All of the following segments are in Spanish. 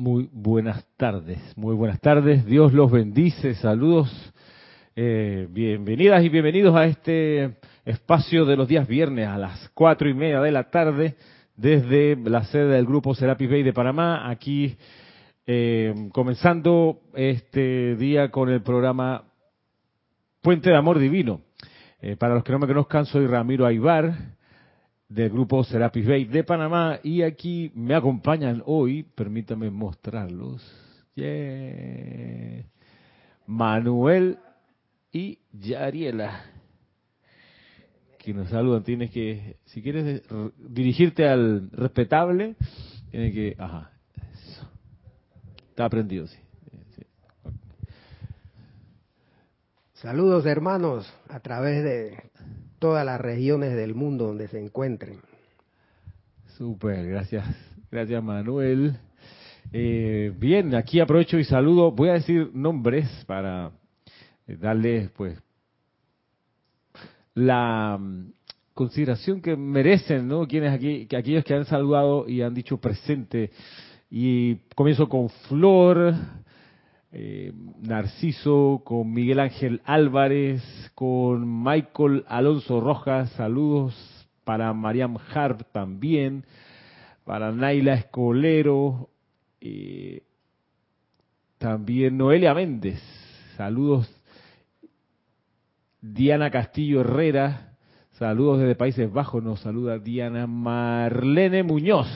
Muy buenas tardes, muy buenas tardes. Dios los bendice. Saludos, eh, bienvenidas y bienvenidos a este espacio de los días viernes a las cuatro y media de la tarde desde la sede del grupo Serapis Bay de Panamá. Aquí eh, comenzando este día con el programa Puente de Amor Divino. Eh, para los que no me conozcan, soy Ramiro Aybar del grupo Serapis Bay de Panamá y aquí me acompañan hoy, permítame mostrarlos, Manuel y Yariela, que nos saludan. Tienes que, si quieres dirigirte al respetable, tienes que, ajá, eso. Está aprendido, sí. Saludos hermanos a través de todas las regiones del mundo donde se encuentren. Super, gracias, gracias Manuel. Eh, bien, aquí aprovecho y saludo, voy a decir nombres para eh, darles pues la mm, consideración que merecen, ¿no? Quienes aquí, que aquellos que han saludado y han dicho presente. Y comienzo con Flor, eh, Narciso, con Miguel Ángel Álvarez, con Michael Alonso Rojas, saludos para Mariam Harp también, para Naila Escolero, eh, también Noelia Méndez, saludos Diana Castillo Herrera, saludos desde Países Bajos, nos saluda Diana Marlene Muñoz,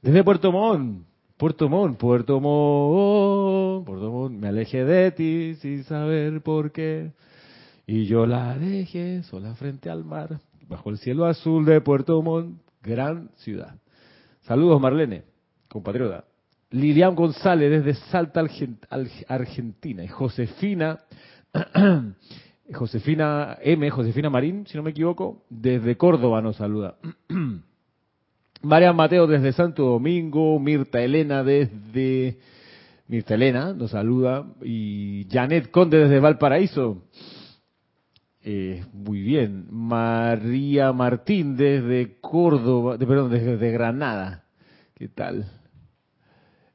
desde Puerto Montt, Puerto Montt, Puerto Montt, Puerto Montt, me alejé de ti sin saber por qué. Y yo la dejé sola frente al mar, bajo el cielo azul de Puerto Montt, gran ciudad. Saludos Marlene, compatriota. Lilian González desde Salta, Argentina. Y Josefina, Josefina M, Josefina Marín, si no me equivoco, desde Córdoba nos saluda. María Mateo desde Santo Domingo, Mirta Elena desde... Mirta Elena nos saluda y Janet Conde desde Valparaíso. Eh, muy bien. María Martín desde Córdoba, perdón, desde Granada. ¿Qué tal?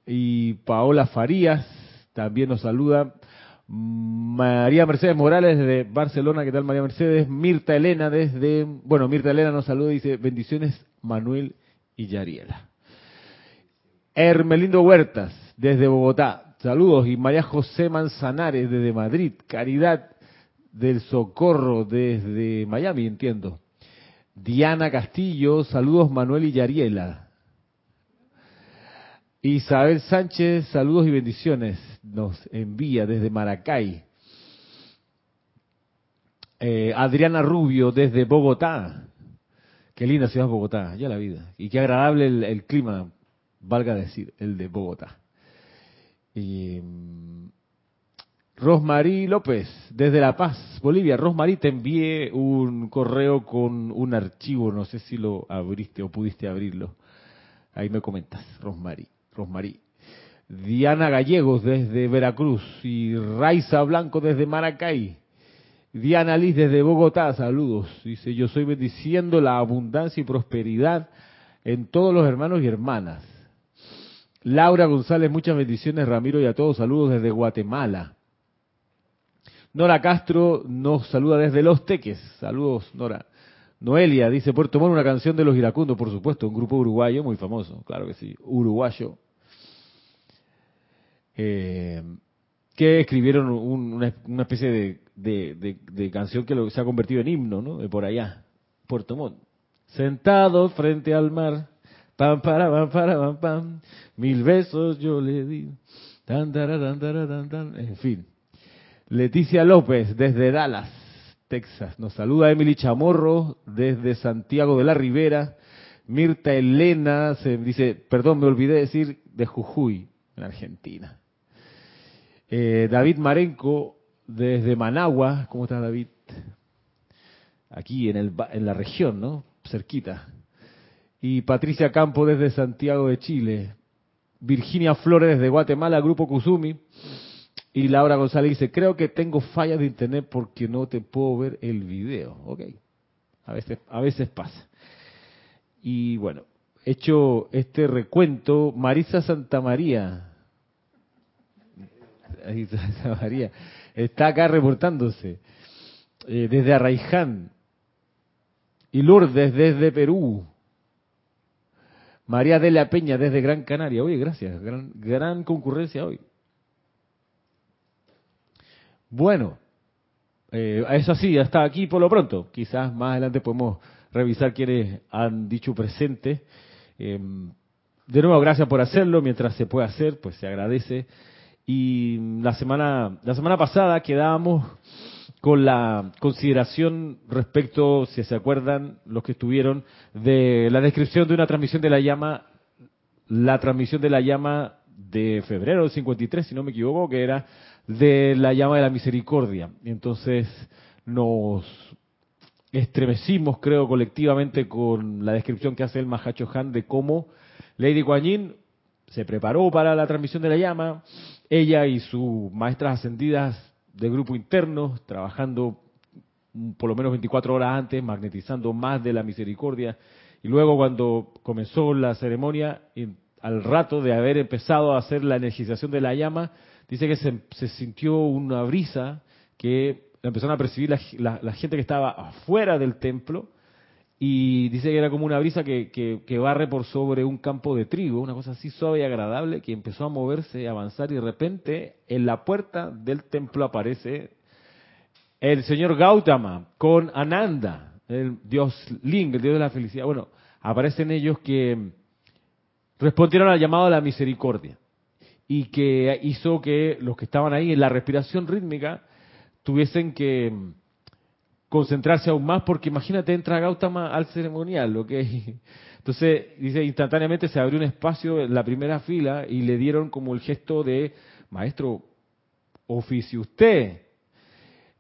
Y Paola Farías también nos saluda. María Mercedes Morales desde Barcelona, ¿qué tal María Mercedes? Mirta Elena desde, bueno, Mirta Elena nos saluda y dice, bendiciones Manuel y Yariela. Hermelindo Huertas, desde Bogotá. Saludos. Y María José Manzanares, desde Madrid. Caridad del Socorro, desde Miami, entiendo. Diana Castillo, saludos Manuel y Yariela. Isabel Sánchez, saludos y bendiciones. Nos envía desde Maracay. Eh, Adriana Rubio, desde Bogotá. Qué linda ciudad Bogotá, ya la vida. Y qué agradable el, clima, valga decir, el de Bogotá. Y, mm, Rosmarí López, desde La Paz, Bolivia. Rosmarí, te envié un correo con un archivo, no sé si lo abriste o pudiste abrirlo. Ahí me comentas, Rosmarí. Rosmarí. Diana Gallegos desde Veracruz y Raiza Blanco desde Maracay. Diana Liz desde Bogotá, saludos. Dice, yo soy bendiciendo la abundancia y prosperidad en todos los hermanos y hermanas. Laura González, muchas bendiciones, Ramiro, y a todos, saludos desde Guatemala. Nora Castro nos saluda desde Los Teques, saludos, Nora. Noelia dice, Puerto Montt, una canción de los iracundos, por supuesto, un grupo uruguayo muy famoso, claro que sí, uruguayo. Eh, que escribieron una, especie de, canción que se ha convertido en himno, ¿no? De por allá, Puerto Montt. Sentado frente al mar, pam, para, pam, para, pam, pam, mil besos yo le di, tan, tan, tan, tan, en fin. Leticia López, desde Dallas, Texas. Nos saluda Emily Chamorro, desde Santiago de la Ribera. Mirta Elena, se dice, perdón, me olvidé decir, de Jujuy, en Argentina. Eh, David Marenco desde Managua, ¿cómo está David? Aquí en, el, en la región, ¿no? Cerquita. Y Patricia Campo desde Santiago de Chile. Virginia Flores desde Guatemala, Grupo Kusumi. Y Laura González dice, creo que tengo fallas de internet porque no te puedo ver el video. Ok, a veces, a veces pasa. Y bueno, hecho este recuento, Marisa Santa Santa María, está acá reportándose eh, desde Arraiján y Lourdes desde Perú. María de la Peña desde Gran Canaria. Oye, gracias. Gran, gran concurrencia hoy. Bueno, eh, eso sí, hasta aquí por lo pronto. Quizás más adelante podemos revisar quienes han dicho presente. Em, de nuevo, gracias por hacerlo. Mientras se puede hacer, pues se agradece. Y la semana, la semana pasada quedábamos con la consideración respecto, si se acuerdan, los que estuvieron, de la descripción de una transmisión de la llama, la transmisión de la llama de febrero del 53, si no me equivoco, que era de la llama de la misericordia. Entonces nos estremecimos, creo, colectivamente con la descripción que hace el Mahacho Han de cómo Lady Guanyin se preparó para la transmisión de la llama, ella y sus maestras ascendidas de grupo interno, trabajando por lo menos 24 horas antes, magnetizando más de la misericordia. Y luego cuando comenzó la ceremonia, al rato de haber empezado a hacer la energización de la llama, dice que se, sintió una brisa que empezaron a percibir la, gente que estaba afuera del templo y dice que era como una brisa que, que, barre por sobre un campo de trigo, una cosa así suave y agradable, que empezó a moverse, a avanzar y de repente en la puerta del templo aparece el señor Gautama con Ananda, el dios Ling, el dios de la felicidad. Bueno, aparecen ellos que respondieron al llamado de la misericordia y que hizo que los que estaban ahí en la respiración rítmica tuviesen que concentrarse aún más, porque imagínate, entra Gautama al ceremonial, que Entonces, dice, instantáneamente se abrió un espacio en la primera fila y le dieron como el gesto de, maestro, oficio usted,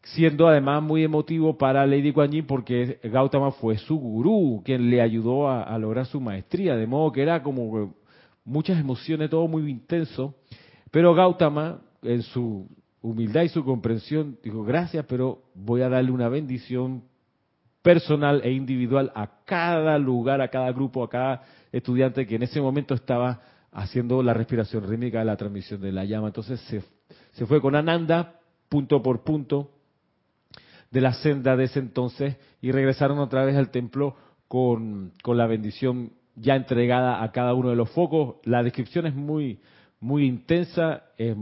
siendo además muy emotivo para Lady Kuan Yin porque Gautama fue su gurú, quien le ayudó a, a, lograr su maestría, de modo que era como muchas emociones, todo muy intenso, pero Gautama, en su humildad y su comprensión, dijo, gracias, pero voy a darle una bendición personal e individual a cada lugar, a cada grupo, a cada estudiante que en ese momento estaba haciendo la respiración rítmica de la transmisión de la llama. Entonces se, se fue con Ananda, punto por punto, de la senda de ese entonces y regresaron otra vez al templo con, con la bendición ya entregada a cada uno de los focos. La descripción es muy, muy intensa, es,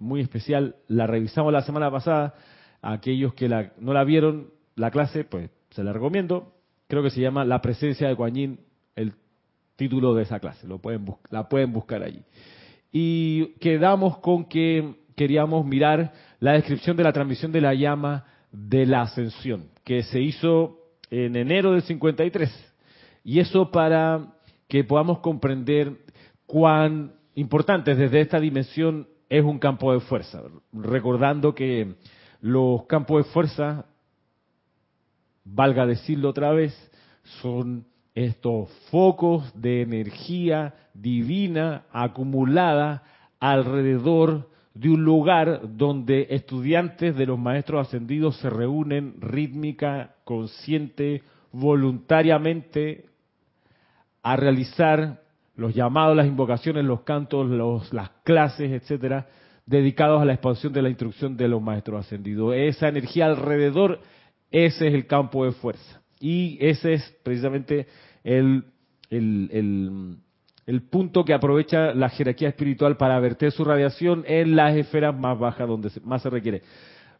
muy especial. La revisamos la semana pasada. Aquellos que la, no la vieron, la clase, pues se la recomiendo. Creo que se llama La presencia de Guanyin, el título de esa clase. Lo pueden la pueden buscar allí. Y quedamos con que queríamos mirar la descripción de la transmisión de la llama de la ascensión, que se hizo en enero del 53. Y eso para que podamos comprender cuán importantes desde esta dimensión es un campo de fuerza, recordando que los campos de fuerza, valga decirlo otra vez, son estos focos de energía divina acumulada alrededor de un lugar donde estudiantes de los maestros ascendidos se reúnen rítmica, consciente, voluntariamente a realizar los llamados, las invocaciones, los cantos, los, las clases, etcétera, dedicados a la expansión de la instrucción de los maestros ascendidos. Esa energía alrededor, ese es el campo de fuerza. Y ese es precisamente el, el, el, punto que aprovecha la jerarquía espiritual para verter su radiación en las esferas más bajas donde más se requiere.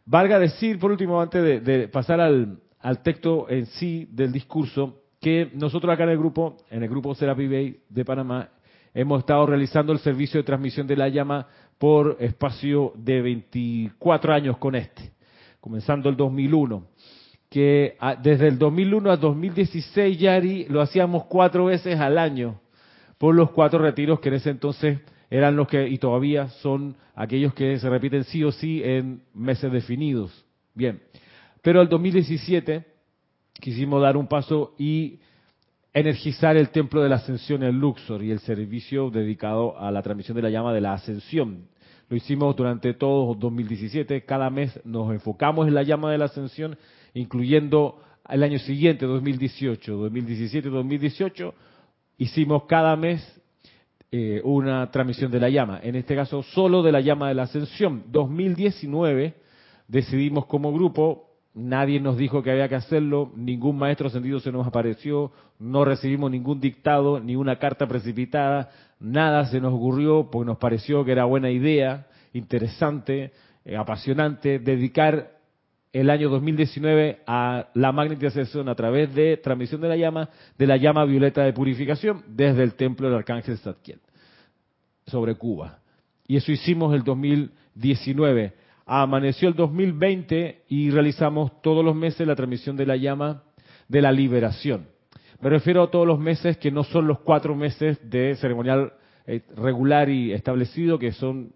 Valga decir, por último, antes de, de pasar al, al texto en sí del discurso, que nosotros acá en el grupo, en el grupo Serapi de Panamá, hemos estado realizando el servicio de transmisión de la llama por espacio de 24 años con este, comenzando el 2001, que desde el 2001 a 2016, Yari, lo hacíamos cuatro veces al año, por los cuatro retiros que en ese entonces eran los que, y todavía son aquellos que se repiten sí o sí en meses definidos. Bien, pero el 2017 quisimos dar un paso y energizar el templo de la ascensión en Luxor y el servicio dedicado a la transmisión de la llama de la ascensión. Lo hicimos durante todo 2017, cada mes nos enfocamos en la llama de la ascensión, incluyendo el año siguiente, 2018, 2017, 2018, hicimos cada mes eh, una transmisión de la llama, en este caso solo de la llama de la ascensión. 2019 decidimos como grupo, nadie nos dijo que había que hacerlo, ningún maestro ascendido se nos apareció, no recibimos ningún dictado, ni una carta precipitada, nada se nos ocurrió porque nos pareció que era buena idea, interesante, eh, apasionante, dedicar el año 2019 a la magnetización a través de transmisión de la llama, de la llama violeta de purificación desde el templo del arcángel Zadkiel sobre Cuba. Y eso hicimos el 2019. Amaneció el 2020 y realizamos todos los meses la transmisión de la llama de la liberación. Me refiero a todos los meses que no son los cuatro meses de ceremonial eh, regular y establecido, que son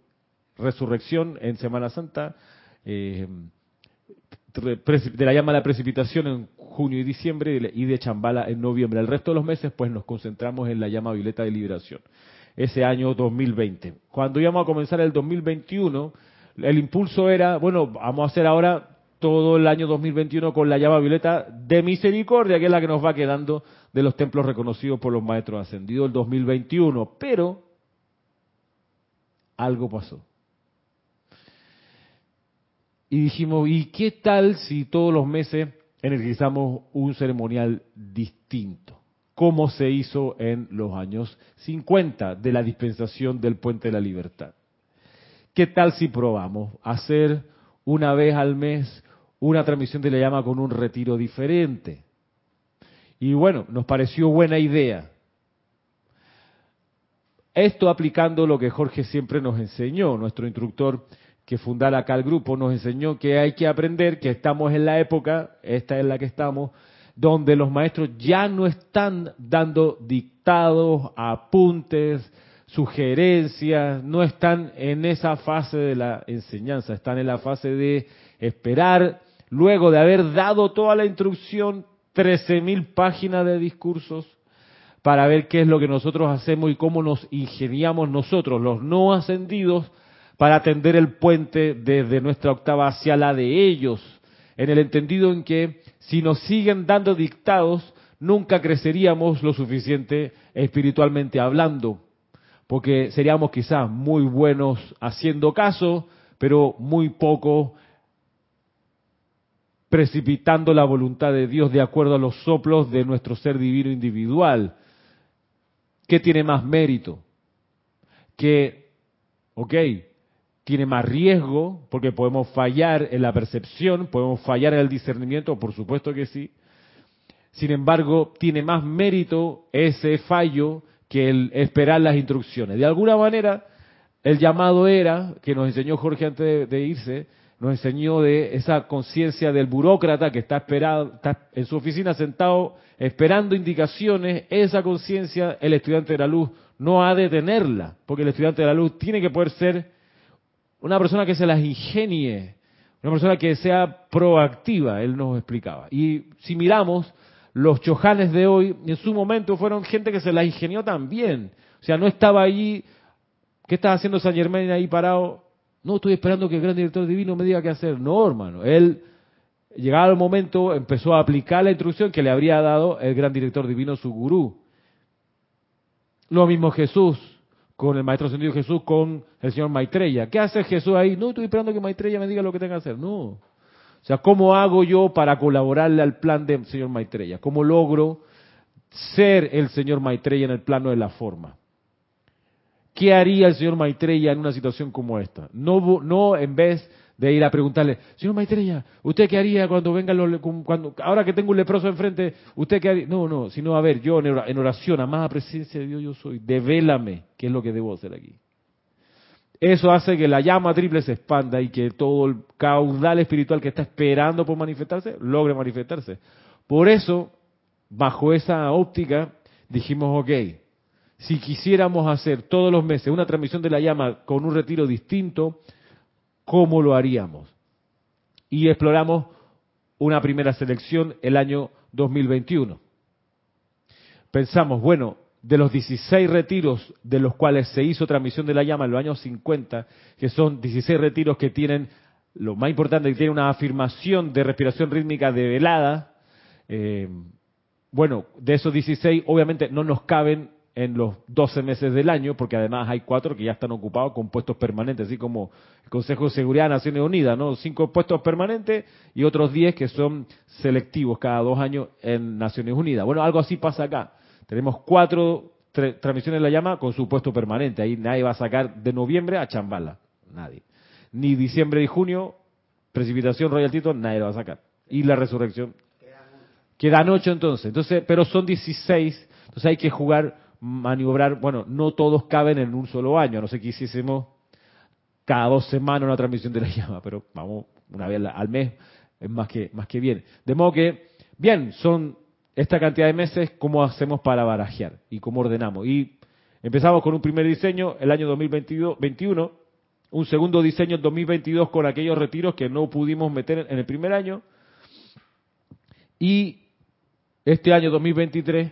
resurrección en Semana Santa, eh, de la llama a la precipitación en junio y diciembre y de Chambala en noviembre. El resto de los meses pues nos concentramos en la llama violeta de liberación, ese año 2020. Cuando íbamos a comenzar el 2021, el impulso era, bueno, vamos a hacer ahora todo el año 2021 con la llama violeta de misericordia, que es la que nos va quedando de los templos reconocidos por los maestros ascendidos el 2021. Pero algo pasó. Y dijimos, ¿y qué tal si todos los meses energizamos un ceremonial distinto? Como se hizo en los años 50 de la dispensación del Puente de la Libertad. ¿Qué tal si probamos hacer una vez al mes una transmisión de la llama con un retiro diferente? Y bueno, nos pareció buena idea. Esto aplicando lo que Jorge siempre nos enseñó, nuestro instructor que fundara acá el grupo, nos enseñó que hay que aprender que estamos en la época, esta es la que estamos, donde los maestros ya no están dando dictados, apuntes, sugerencias, no están en esa fase de la enseñanza, están en la fase de esperar, luego de haber dado toda la instrucción, 13.000 páginas de discursos, para ver qué es lo que nosotros hacemos y cómo nos ingeniamos nosotros, los no ascendidos, para atender el puente desde nuestra octava hacia la de ellos, en el entendido en que si nos siguen dando dictados, nunca creceríamos lo suficiente espiritualmente hablando, porque seríamos quizás muy buenos haciendo caso, pero muy poco precipitando la voluntad de Dios de acuerdo a los soplos de nuestro ser divino individual. ¿Qué tiene más mérito? Que, ok, tiene más riesgo porque podemos fallar en la percepción, podemos fallar en el discernimiento, por supuesto que sí. Sin embargo, tiene más mérito ese fallo que el esperar las instrucciones. De alguna manera, el llamado era, que nos enseñó Jorge antes de, irse, nos enseñó de esa conciencia del burócrata que está, esperado, está en su oficina sentado esperando indicaciones, esa conciencia el estudiante de la luz no ha de tenerla, porque el estudiante de la luz tiene que poder ser una persona que se las ingenie, una persona que sea proactiva, él nos explicaba. Y si miramos, los chojanes de hoy, en su momento fueron gente que se las ingenió también. O sea, no estaba allí, ¿qué estaba haciendo San Germán ahí parado? No, estoy esperando que el gran director divino me diga qué hacer. No, hermano, él, llegado el momento, empezó a aplicar la instrucción que le habría dado el gran director divino, su gurú. Lo mismo Jesús con el Maestro Ascendido Jesús, con el señor Maitreya. ¿Qué hace Jesús ahí? No estoy esperando que Maitreya me diga lo que tenga que hacer. No. O sea, ¿cómo hago yo para colaborarle al plan del señor Maitreya? ¿Cómo logro ser el señor Maitreya en el plano de la forma? ¿Qué haría el señor Maitreya en una situación como esta? No, no en vez de ir a preguntarle, señor Maitreya, ¿usted qué haría cuando venga los, cuando, ahora que tengo un leproso enfrente, ¿usted qué haría? No, no, sino a ver, yo en oración, a más presencia de Dios yo soy, devélame qué es lo que debo hacer aquí. Eso hace que la llama triple se expanda y que todo el caudal espiritual que está esperando por manifestarse, logre manifestarse. Por eso, bajo esa óptica, dijimos, ok, si quisiéramos hacer todos los meses una transmisión de la llama con un retiro distinto, cómo lo haríamos. Y exploramos una primera selección el año 2021. Pensamos, bueno, de los 16 retiros de los cuales se hizo transmisión de la llama en los años 50, que son 16 retiros que tienen, lo más importante, que tienen una afirmación de respiración rítmica de velada, eh, bueno, de esos 16, obviamente no nos caben en los 12 meses del año, porque además hay cuatro que ya están ocupados con puestos permanentes, así como el Consejo de Seguridad de Naciones Unidas, ¿no? Cinco puestos permanentes y otros 10 que son selectivos cada dos años en Naciones Unidas. Bueno, algo así pasa acá. Tenemos cuatro transmisiones de la llama con su puesto permanente. Ahí nadie va a sacar de noviembre a Chambala. Nadie. Ni diciembre y junio, precipitación Royal Tito, nadie lo va a sacar. Y la resurrección. Quedan ocho entonces. entonces. Pero son 16. Entonces hay que jugar maniobrar, bueno, no todos caben en un solo año, no sé qué hiciésemos cada dos semanas una transmisión de la llama, pero vamos una vez al mes, es más que, más que bien. De modo que, bien, son esta cantidad de meses, ¿cómo hacemos para barajear? Y cómo ordenamos. Y empezamos con un primer diseño el año 2021, un segundo diseño en 2022 con aquellos retiros que no pudimos meter en el primer año, y este año 2023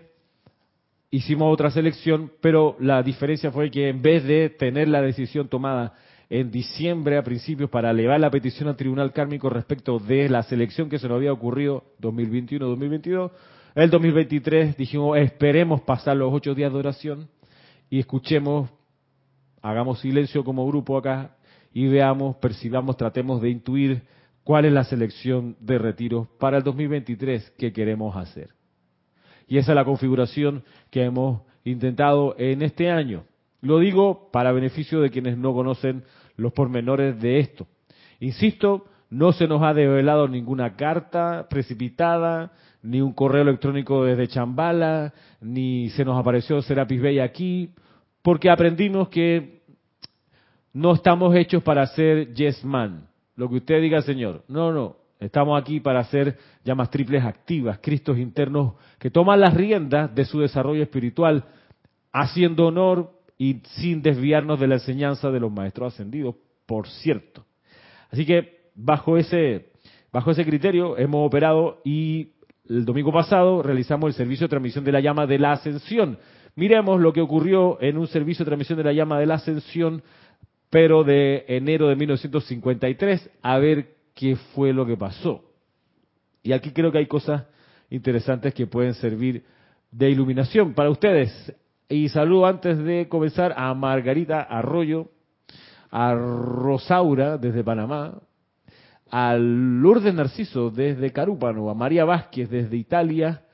hicimos otra selección, pero la diferencia fue que en vez de tener la decisión tomada en diciembre a principios para elevar la petición al Tribunal Kármico respecto de la selección que se nos había ocurrido 2021-2022, el 2023 dijimos esperemos pasar los ocho días de oración y escuchemos, hagamos silencio como grupo acá y veamos, percibamos, tratemos de intuir cuál es la selección de retiros para el 2023 que queremos hacer. Y esa es la configuración que hemos intentado en este año. Lo digo para beneficio de quienes no conocen los pormenores de esto. Insisto, no se nos ha develado ninguna carta precipitada, ni un correo electrónico desde Chambala, ni se nos apareció Serapis Bay aquí, porque aprendimos que no estamos hechos para ser yes man. Lo que usted diga, Señor. No, no. Estamos aquí para hacer llamas triples activas, Cristos internos que toman las riendas de su desarrollo espiritual, haciendo honor y sin desviarnos de la enseñanza de los maestros ascendidos, por cierto. Así que bajo ese, bajo ese criterio hemos operado y el domingo pasado realizamos el servicio de transmisión de la llama de la ascensión. Miremos lo que ocurrió en un servicio de transmisión de la llama de la ascensión, pero de enero de 1953, a ver qué fue lo que pasó. Y aquí creo que hay cosas interesantes que pueden servir de iluminación para ustedes. Y saludo antes de comenzar a Margarita Arroyo, a Rosaura desde Panamá, a Lourdes Narciso desde Carúpano, a María Vázquez desde Italia,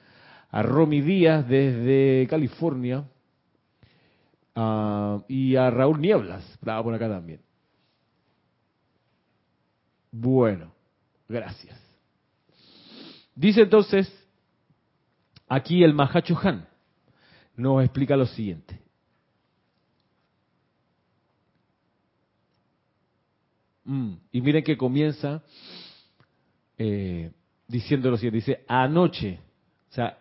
a Romy Díaz desde California y a Raúl Nieblas, estaba por acá también. Bueno, gracias. Dice entonces aquí el Mahacho Han, nos explica lo siguiente. Mm, y miren que comienza eh, diciendo lo siguiente, dice, anoche, o sea,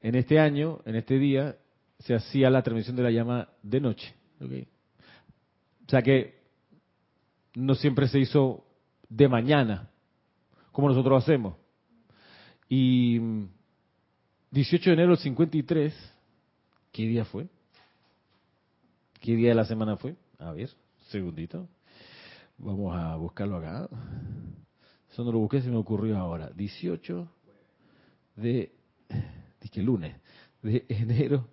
en este año, en este día, se hacía la transmisión de la llama de noche. O sea que no siempre se hizo de mañana, como nosotros hacemos. Y 18 de enero del 53, ¿qué día fue? ¿Qué día de la semana fue? A ver, segundito. Vamos a buscarlo acá. Eso no lo busqué, se me ocurrió ahora. 18 de, dije lunes, de enero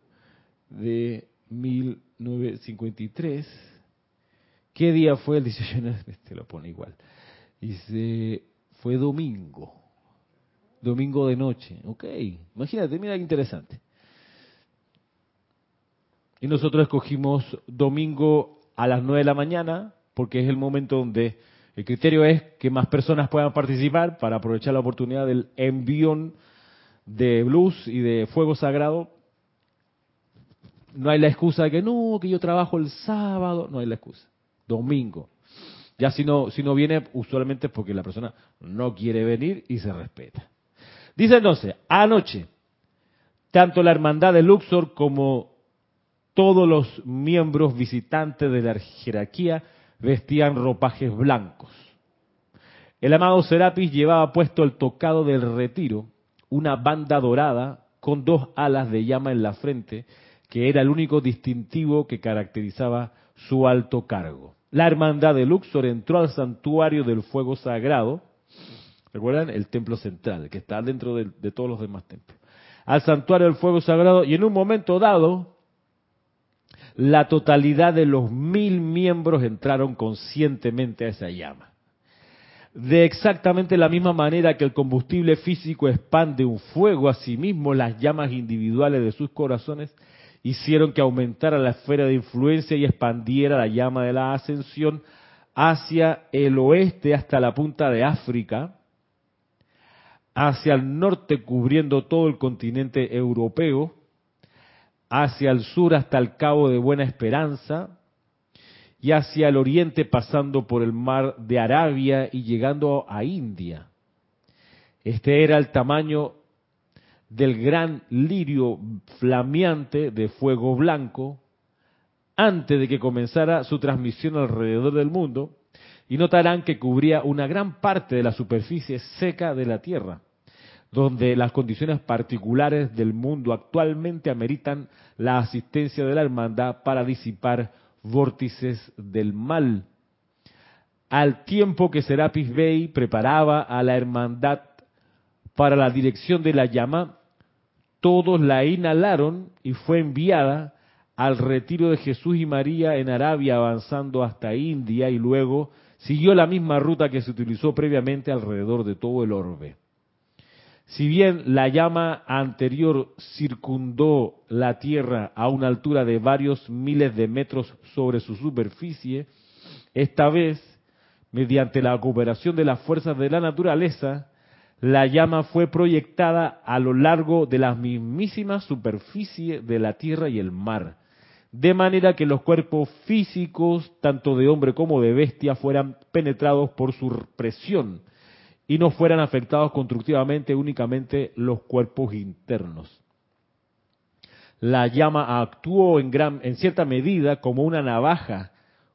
de 1953. ¿Qué día fue el 18 de enero? Este lo pone igual. Dice, fue domingo. Domingo de noche. Ok, imagínate, mira qué interesante. Y nosotros escogimos domingo a las 9 de la mañana porque es el momento donde el criterio es que más personas puedan participar para aprovechar la oportunidad del envión de luz y de fuego sagrado. No hay la excusa de que no, que yo trabajo el sábado, no hay la excusa. Domingo. Ya si no, si no viene, usualmente es porque la persona no quiere venir y se respeta. Dice entonces, anoche, tanto la hermandad de Luxor como todos los miembros visitantes de la jerarquía vestían ropajes blancos. El amado Serapis llevaba puesto el tocado del retiro, una banda dorada con dos alas de llama en la frente, que era el único distintivo que caracterizaba su alto cargo la hermandad de Luxor entró al santuario del fuego sagrado, ¿recuerdan? El templo central, que está dentro de, todos los demás templos. al santuario del fuego sagrado y en un momento dado la totalidad de los mil miembros entraron conscientemente a esa llama. De exactamente la misma manera que el combustible físico expande un fuego a sí mismo, las llamas individuales de sus corazones hicieron que aumentara la esfera de influencia y expandiera la llama de la ascensión hacia el oeste hasta la punta de África, hacia el norte cubriendo todo el continente europeo, hacia el sur hasta el Cabo de Buena Esperanza y hacia el oriente pasando por el mar de Arabia y llegando a India. Este era el tamaño del gran lirio flameante de fuego blanco antes de que comenzara su transmisión alrededor del mundo y notarán que cubría una gran parte de la superficie seca de la Tierra, donde las condiciones particulares del mundo actualmente ameritan la asistencia de la hermandad para disipar vórtices del mal. Al tiempo que Serapis Bey preparaba a la hermandad para la dirección de la llama, todos la inhalaron y fue enviada al retiro de Jesús y María en Arabia, avanzando hasta India y luego siguió la misma ruta que se utilizó previamente alrededor de todo el orbe. Si bien la llama anterior circundó la Tierra a una altura de varios miles de metros sobre su superficie, esta vez, mediante la cooperación de las fuerzas de la naturaleza, la llama fue proyectada a lo largo de la mismísima superficie de la tierra y el mar, de manera que los cuerpos físicos, tanto de hombre como de bestia, fueran penetrados por su presión y no fueran afectados constructivamente únicamente los cuerpos internos. La llama actuó en, gran, en cierta medida como una navaja,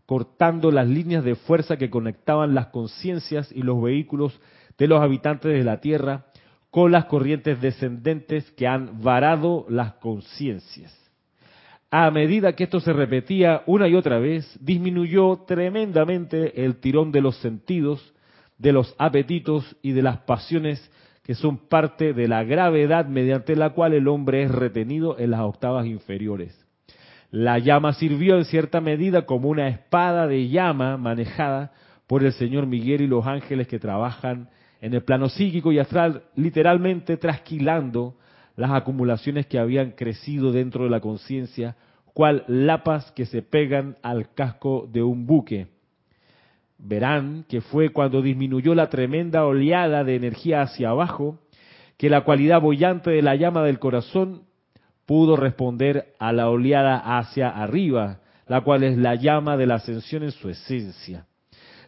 cortando las líneas de fuerza que conectaban las conciencias y los vehículos de los habitantes de la Tierra con las corrientes descendentes que han varado las conciencias a medida que esto se repetía una y otra vez, disminuyó tremendamente el tirón de los sentidos, de los apetitos y de las pasiones que son parte de la gravedad mediante la cual el hombre es retenido en las octavas inferiores. La llama sirvió en cierta medida como una espada de llama manejada por el Señor Miguel y los ángeles que trabajan en el plano psíquico y astral, literalmente trasquilando las acumulaciones que habían crecido dentro de la conciencia, cual lapas que se pegan al casco de un buque. Verán que fue cuando disminuyó la tremenda oleada de energía hacia abajo, que la cualidad bollante de la llama del corazón pudo responder a la oleada hacia arriba, la cual es la llama de la ascensión en su esencia.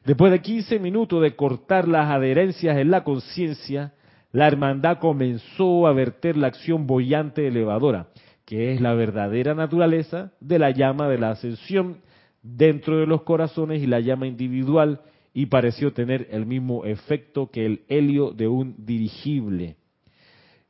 Después de 15 minutos de cortar las adherencias en la conciencia, la hermandad comenzó a verter la acción bollante elevadora, que es la verdadera naturaleza de la llama de la ascensión dentro de los corazones y la llama individual, y pareció tener el mismo efecto que el helio de un dirigible.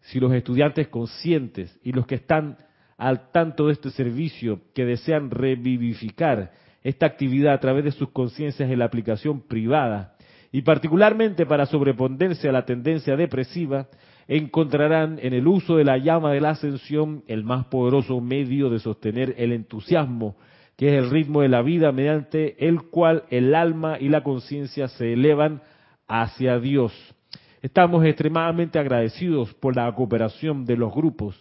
Si los estudiantes conscientes y los que están al tanto de este servicio, que desean revivificar esta actividad a través de sus conciencias en la aplicación privada, y particularmente para sobreponerse a la tendencia depresiva, encontrarán en el uso de la llama de la ascensión el más poderoso medio de sostener el entusiasmo, que es el ritmo de la vida mediante el cual el alma y la conciencia se elevan hacia Dios. Estamos extremadamente agradecidos por la cooperación de los grupos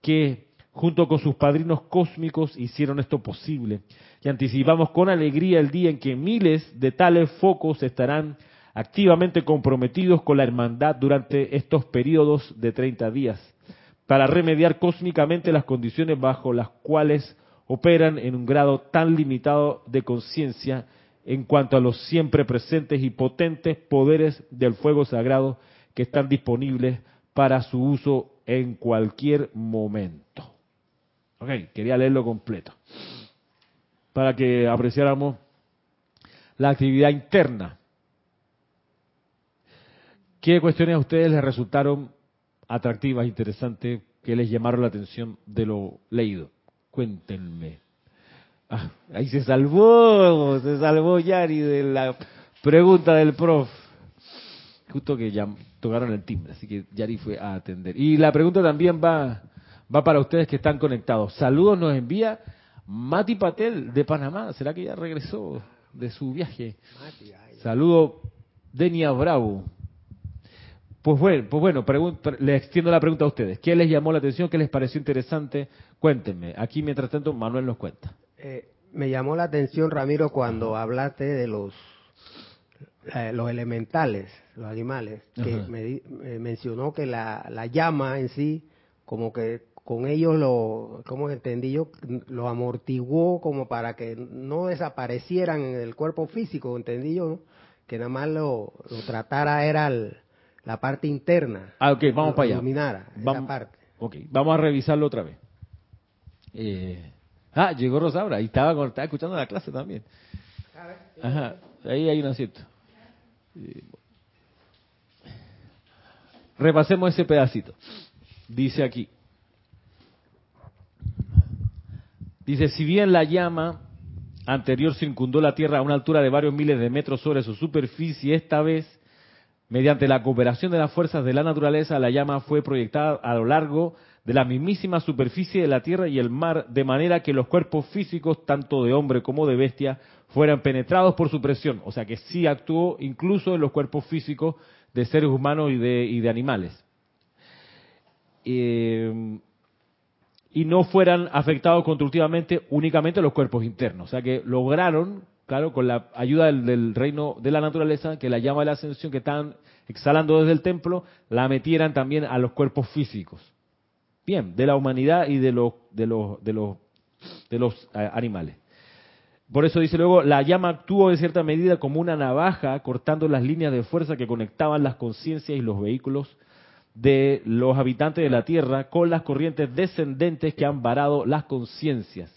que, junto con sus padrinos cósmicos, hicieron esto posible y anticipamos con alegría el día en que miles de tales focos estarán activamente comprometidos con la hermandad durante estos periodos de 30 días, para remediar cósmicamente las condiciones bajo las cuales operan en un grado tan limitado de conciencia en cuanto a los siempre presentes y potentes poderes del fuego sagrado que están disponibles para su uso en cualquier momento. Ok, quería leerlo completo para que apreciáramos la actividad interna. ¿Qué cuestiones a ustedes les resultaron atractivas, interesantes, que les llamaron la atención de lo leído? Cuéntenme. Ah, ahí se salvó, se salvó Yari de la pregunta del prof. justo que ya tocaron el timbre, así que Yari fue a atender. Y la pregunta también va, va para ustedes que están conectados. Saludos nos envía Mati Patel de Panamá. ¿Será que ya regresó de su viaje? Saludo Denia Bravo. Pues bueno, pues bueno le extiendo la pregunta a ustedes. ¿Qué les llamó la atención? ¿Qué les pareció interesante? Cuéntenme. Aquí, mientras tanto, Manuel nos cuenta. Eh, me llamó la atención, Ramiro, cuando hablaste de los eh, los elementales, los animales, que me, mencionó que la, la llama en sí, como que con ellos lo, como entendí yo, lo amortiguó como para que no desaparecieran en el cuerpo físico, entendí yo, que nada más lo, tratara era la parte interna. Ah, ok, vamos para allá. vamos, parte. Ok, vamos a revisarlo otra vez. Eh, ah, llegó Rosaura y estaba, estaba escuchando la clase también. Ajá, ahí hay un acierto. Repasemos ese pedacito. Dice aquí. Dice, si bien la llama anterior circundó la Tierra a una altura de varios miles de metros sobre su superficie, esta vez, mediante la cooperación de las fuerzas de la naturaleza, la llama fue proyectada a lo largo de la mismísima superficie de la Tierra y el mar, de manera que los cuerpos físicos, tanto de hombre como de bestia, fueran penetrados por su presión. O sea que sí actuó incluso en los cuerpos físicos de seres humanos y de, y de animales. Eh, y no fueran afectados constructivamente únicamente los cuerpos internos. O sea que lograron, claro, con la ayuda del, reino de la naturaleza, que la llama de la ascensión que estaban exhalando desde el templo, la metieran también a los cuerpos físicos. Bien, de la humanidad y de los, de los, de los, de los eh, animales. Por eso dice luego, la llama actuó en cierta medida como una navaja cortando las líneas de fuerza que conectaban las conciencias y los vehículos de los habitantes de la Tierra con las corrientes descendentes que han varado las conciencias.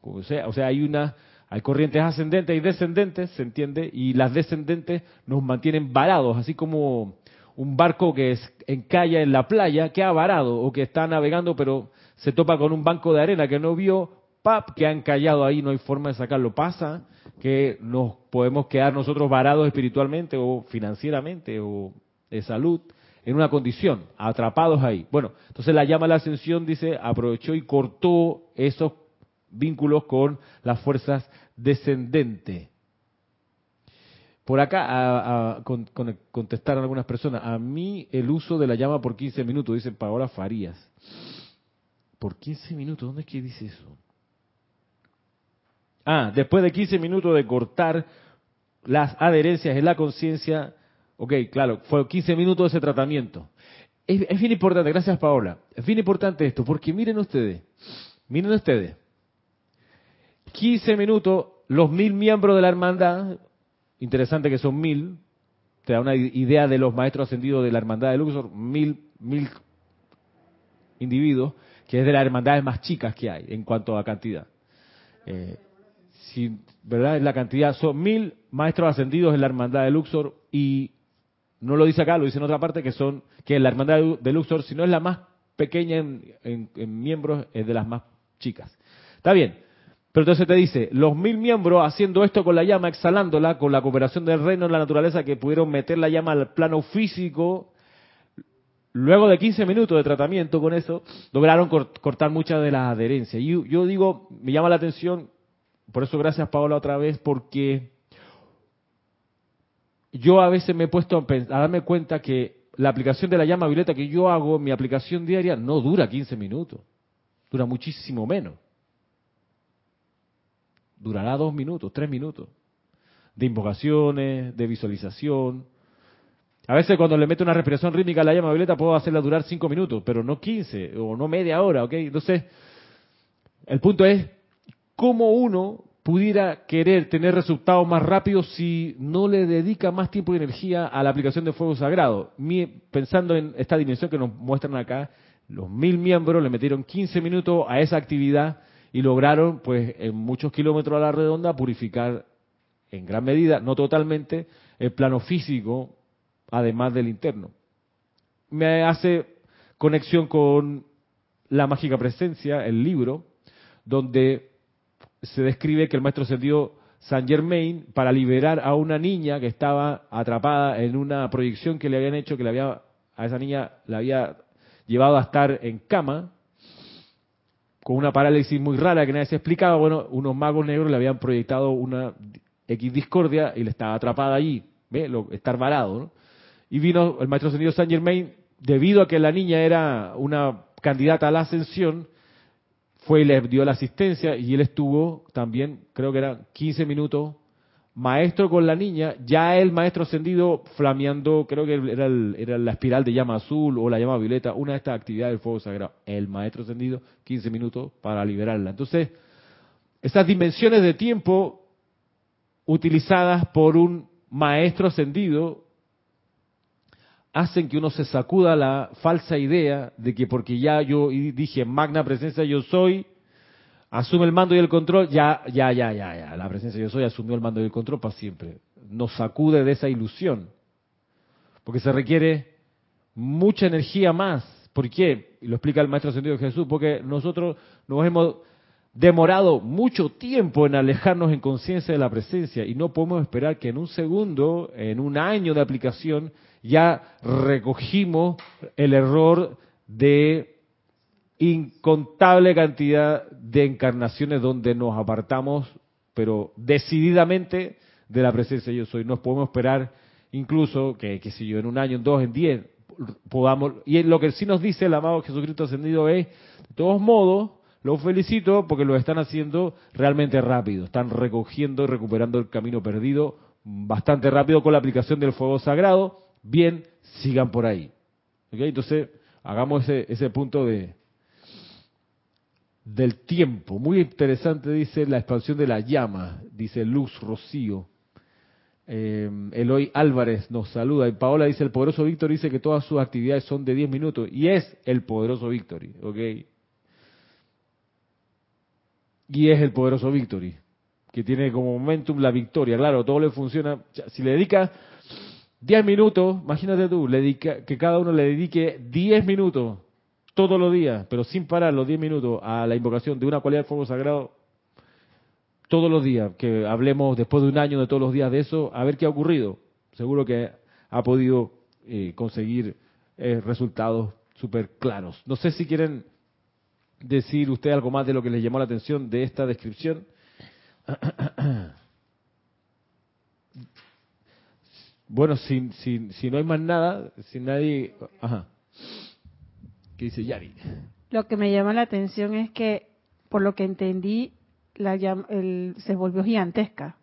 O sea, hay una hay corrientes ascendentes y descendentes, ¿se entiende? Y las descendentes nos mantienen varados, así como un barco que es, encalla en la playa, que ha varado o que está navegando, pero se topa con un banco de arena que no vio, pap, que ha encallado ahí, no hay forma de sacarlo. Pasa que nos podemos quedar nosotros varados espiritualmente o financieramente o de salud en una condición, atrapados ahí. Bueno, entonces la llama a la ascensión, dice, aprovechó y cortó esos vínculos con las fuerzas descendentes. Por acá a, contestaron algunas personas, a mí el uso de la llama por 15 minutos, dice Paola Farías. ¿Por 15 minutos? ¿Dónde es que dice eso? Ah, después de 15 minutos de cortar las adherencias en la conciencia, Ok, claro, fue 15 minutos ese tratamiento. Es, bien importante, gracias Paola, es bien importante esto, porque miren ustedes, miren ustedes, 15 minutos, los mil miembros de la hermandad, interesante que son mil, te da una idea de los maestros ascendidos de la hermandad de Luxor, mil, mil individuos, que es de las hermandades más chicas que hay en cuanto a cantidad. Eh, si, ¿Verdad? La cantidad son mil maestros ascendidos en la hermandad de Luxor y no lo dice acá, lo dice en otra parte, que son que la hermandad de Luxor, si no es la más pequeña en, miembros, es de las más chicas. Está bien, pero entonces te dice, los mil miembros haciendo esto con la llama, exhalándola, con la cooperación del reino en la naturaleza, que pudieron meter la llama al plano físico, luego de 15 minutos de tratamiento con eso, lograron cortar muchas de las adherencias. Y yo digo, me llama la atención, por eso gracias Paola otra vez, porque yo a veces me he puesto a, darme cuenta que la aplicación de la llama violeta que yo hago, mi aplicación diaria, no dura 15 minutos, dura muchísimo menos. Durará dos minutos, tres minutos, de invocaciones, de visualización. A veces cuando le meto una respiración rítmica a la llama violeta puedo hacerla durar cinco minutos, pero no 15 o no media hora, ¿ok? Entonces, el punto es cómo uno pudiera querer tener resultados más rápidos si no le dedica más tiempo y energía a la aplicación de fuego sagrado. pensando en esta dimensión que nos muestran acá, los mil miembros le metieron 15 minutos a esa actividad y lograron, pues, en muchos kilómetros a la redonda, purificar en gran medida, no totalmente, el plano físico, además del interno. Me hace conexión con la mágica presencia, el libro, donde se describe que el maestro ascendido Saint Germain para liberar a una niña que estaba atrapada en una proyección que le habían hecho, que le había, a esa niña la había llevado a estar en cama, con una parálisis muy rara que nadie se explicaba. Bueno, unos magos negros le habían proyectado una X discordia y le estaba atrapada allí, ¿ve? Lo, estar varado, ¿no? Y vino el maestro ascendido Saint Germain, debido a que la niña era una candidata a la ascensión, fue y le dio la asistencia y él estuvo también, creo que eran 15 minutos, maestro con la niña, ya el maestro ascendido flameando, creo que era, era la espiral de llama azul o la llama violeta, una de estas actividades del fuego sagrado. El maestro ascendido, 15 minutos para liberarla. Entonces, esas dimensiones de tiempo utilizadas por un maestro ascendido hacen que uno se sacuda la falsa idea de que porque ya yo dije magna presencia yo soy, asume el mando y el control, ya, ya, ya, ya, ya, la presencia yo soy asumió el mando y el control para siempre. Nos sacude de esa ilusión. Porque se requiere mucha energía más. ¿Por qué? Y lo explica el Maestro Ascendido Jesús, porque nosotros nos hemos demorado mucho tiempo en alejarnos en conciencia de la presencia y no podemos esperar que en un segundo, en un año de aplicación, ya recogimos el error de incontable cantidad de encarnaciones donde nos apartamos, pero decididamente, de la presencia de yo soy. Nos podemos esperar incluso que, que si yo en un año, en dos, en diez, podamos... Y lo que sí nos dice el amado Jesucristo ascendido es, de todos modos, los felicito porque lo están haciendo realmente rápido. Están recogiendo y recuperando el camino perdido bastante rápido con la aplicación del fuego sagrado bien, sigan por ahí. Entonces, hagamos ese, ese punto de del tiempo. Muy interesante, dice la expansión de la llama, dice Luz Rocío. Eh, Eloy Álvarez nos saluda y Paola dice el poderoso Víctor dice que todas sus actividades son de 10 minutos y es el poderoso Victory, ¿ok? Y es el poderoso Victory, que tiene como momentum la victoria, claro, todo le funciona, si le dedica 10 minutos, imagínate tú, que cada uno le dedique 10 minutos todos los días, pero sin parar los 10 minutos a la invocación de una cualidad del fuego sagrado todos los días, que hablemos después de un año de todos los días de eso, a ver qué ha ocurrido. Seguro que ha podido eh, conseguir eh, resultados súper claros. No sé si quieren decir usted algo más de lo que les llamó la atención de esta descripción. Bueno, si, si, si no hay más nada, si nadie... Ajá. ¿Qué dice Yari? Lo que me llama la atención es que, por lo que entendí, la, el, se volvió gigantesca.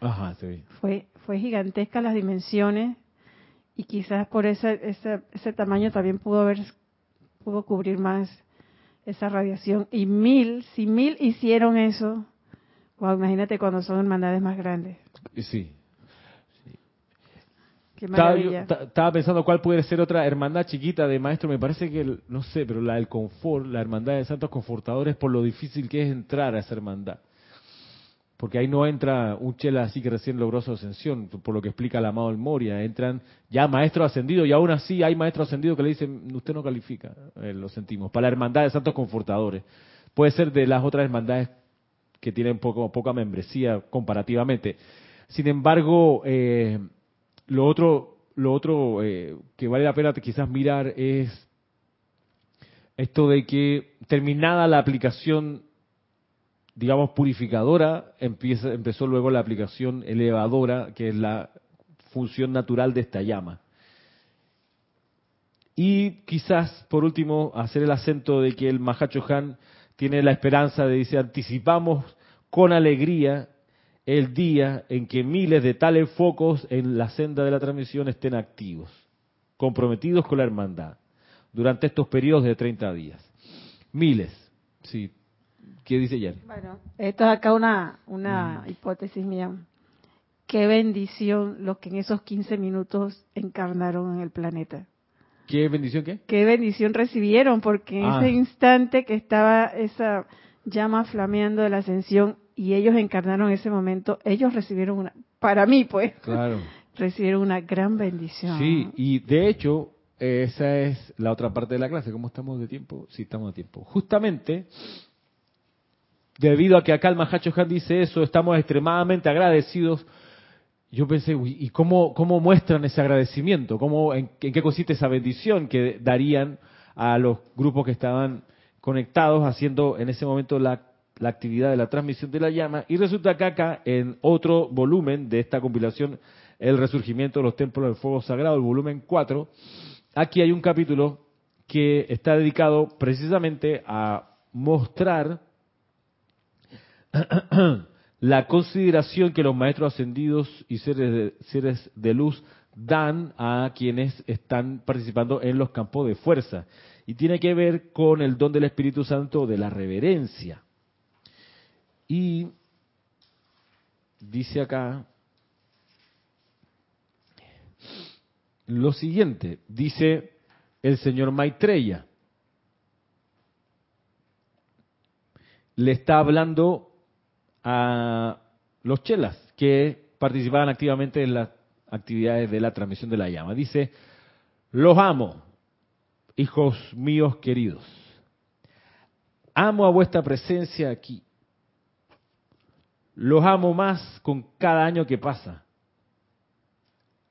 Ajá, sí. Fue, fue gigantesca las dimensiones y quizás por ese, ese, ese tamaño también pudo haber pudo cubrir más esa radiación. Y mil, si mil hicieron eso, wow, imagínate cuando son hermandades más grandes. Sí, estaba, pensando cuál puede ser otra hermandad chiquita de maestro. Me parece que, no sé, pero la del confort, la hermandad de santos confortadores, por lo difícil que es entrar a esa hermandad. Porque ahí no entra un chela así que recién logró su ascensión, por lo que explica el amado El Moria. Entran ya maestros ascendidos y aún así hay maestros ascendidos que le dicen, usted no califica, eh, lo sentimos, para la hermandad de santos confortadores. Puede ser de las otras hermandades que tienen poco, poca membresía comparativamente. Sin embargo, eh, lo otro, lo otro eh, que vale la pena quizás mirar es esto de que terminada la aplicación, digamos, purificadora, empieza, empezó luego la aplicación elevadora, que es la función natural de esta llama. Y quizás, por último, hacer el acento de que el Mahacho Han tiene la esperanza de, dice, anticipamos con alegría el día en que miles de tales focos en la senda de la transmisión estén activos, comprometidos con la hermandad, durante estos periodos de 30 días. Miles. Sí. ¿Qué dice Jan? Bueno, esto es acá una, una mm. hipótesis mía. Qué bendición los que en esos 15 minutos encarnaron en el planeta. ¿Qué bendición qué? Qué bendición recibieron, porque en ah. ese instante que estaba esa llama flameando de la ascensión, y ellos encarnaron ese momento, ellos recibieron una, para mí pues, claro. recibieron una gran bendición. Sí, y de hecho, esa es la otra parte de la clase. ¿Cómo estamos de tiempo? Sí, estamos de tiempo. Justamente, debido a que acá el Mahacho Han dice eso, estamos extremadamente agradecidos. Yo pensé, ¿y cómo, cómo muestran ese agradecimiento? ¿Cómo, en, qué consiste esa bendición que darían a los grupos que estaban conectados haciendo en ese momento la, la actividad de la transmisión de la llama? Y resulta que acá, en otro volumen de esta compilación, El Resurgimiento de los Templos del Fuego Sagrado, el volumen 4, aquí hay un capítulo que está dedicado precisamente a mostrar la consideración que los maestros ascendidos y seres de, seres de luz dan a quienes están participando en los campos de fuerza. Y tiene que ver con el don del Espíritu Santo de la reverencia. Y dice acá lo siguiente, dice el señor Maitreya. Le está hablando a los chelas que participaban activamente en las actividades de la transmisión de la llama. Dice, los amo, hijos míos queridos. Amo a vuestra presencia aquí. Los amo más con cada año que pasa.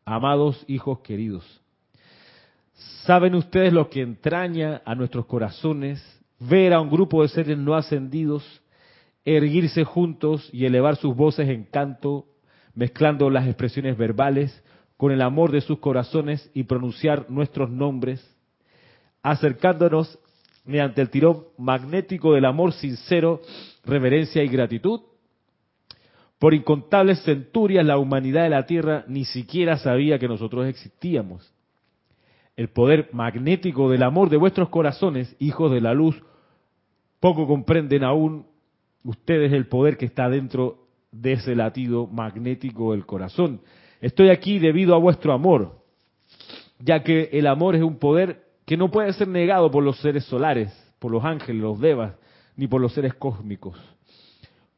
Amados hijos queridos. ¿Saben ustedes lo que entraña a nuestros corazones ver a un grupo de seres no ascendidos erguirse juntos y elevar sus voces en canto, mezclando las expresiones verbales con el amor de sus corazones y pronunciar nuestros nombres, acercándonos mediante el tirón magnético del amor sincero, reverencia y gratitud. Por incontables centurias la humanidad de la Tierra ni siquiera sabía que nosotros existíamos. El poder magnético del amor de vuestros corazones, hijos de la luz, poco comprenden aún ustedes el poder que está dentro de ese latido magnético del corazón. Estoy aquí debido a vuestro amor, ya que el amor es un poder que no puede ser negado por los seres solares, por los ángeles, los devas, ni por los seres cósmicos.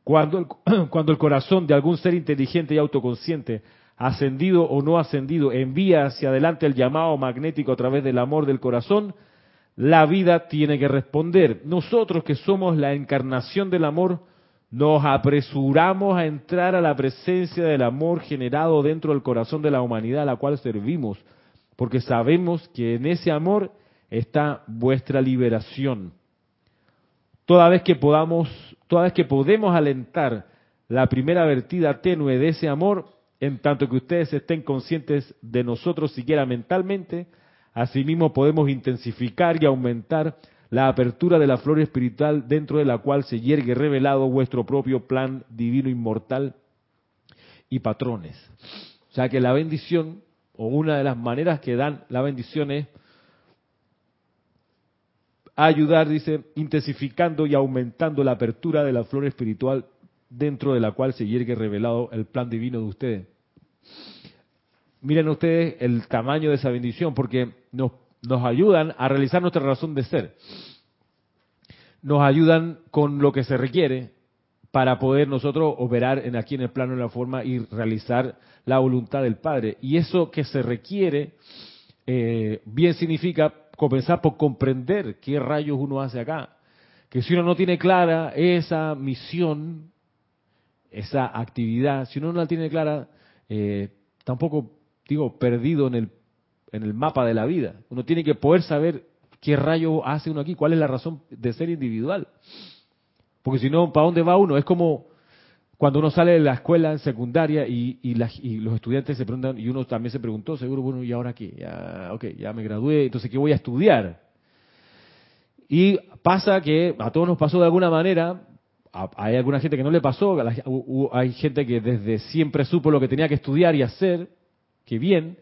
Cuando el, corazón de algún ser inteligente y autoconsciente, ascendido o no ascendido, envía hacia adelante el llamado magnético a través del amor del corazón, la vida tiene que responder. Nosotros que somos la encarnación del amor, nos apresuramos a entrar a la presencia del amor generado dentro del corazón de la humanidad a la cual servimos, porque sabemos que en ese amor está vuestra liberación. Toda vez que podamos, toda vez que podemos alentar la primera vertida tenue de ese amor, en tanto que ustedes estén conscientes de nosotros siquiera mentalmente, Asimismo podemos intensificar y aumentar la apertura de la flor espiritual dentro de la cual se yergue revelado vuestro propio plan divino inmortal y patrones. O sea que la bendición, o una de las maneras que dan la bendición es ayudar, dice, intensificando y aumentando la apertura de la flor espiritual dentro de la cual se yergue revelado el plan divino de ustedes miren ustedes el tamaño de esa bendición, porque nos, nos ayudan a realizar nuestra razón de ser. Nos ayudan con lo que se requiere para poder nosotros operar en aquí en el plano de la forma y realizar la voluntad del Padre. Y eso que se requiere, eh, bien significa comenzar por comprender qué rayos uno hace acá. Que si uno no tiene clara esa misión, esa actividad, si uno no la tiene clara, eh, tampoco digo, perdido en el, en el mapa de la vida. Uno tiene que poder saber qué rayo hace uno aquí, cuál es la razón de ser individual. Porque si no, ¿para dónde va uno? Es como cuando uno sale de la escuela en secundaria y, y, y, los estudiantes se preguntan, y uno también se preguntó, seguro, bueno, ¿y ahora qué? Ya, ok, ya me gradué, entonces, ¿qué voy a estudiar? Y pasa que a todos nos pasó de alguna manera, hay alguna gente que no le pasó, hay gente que desde siempre supo lo que tenía que estudiar y hacer, que bien,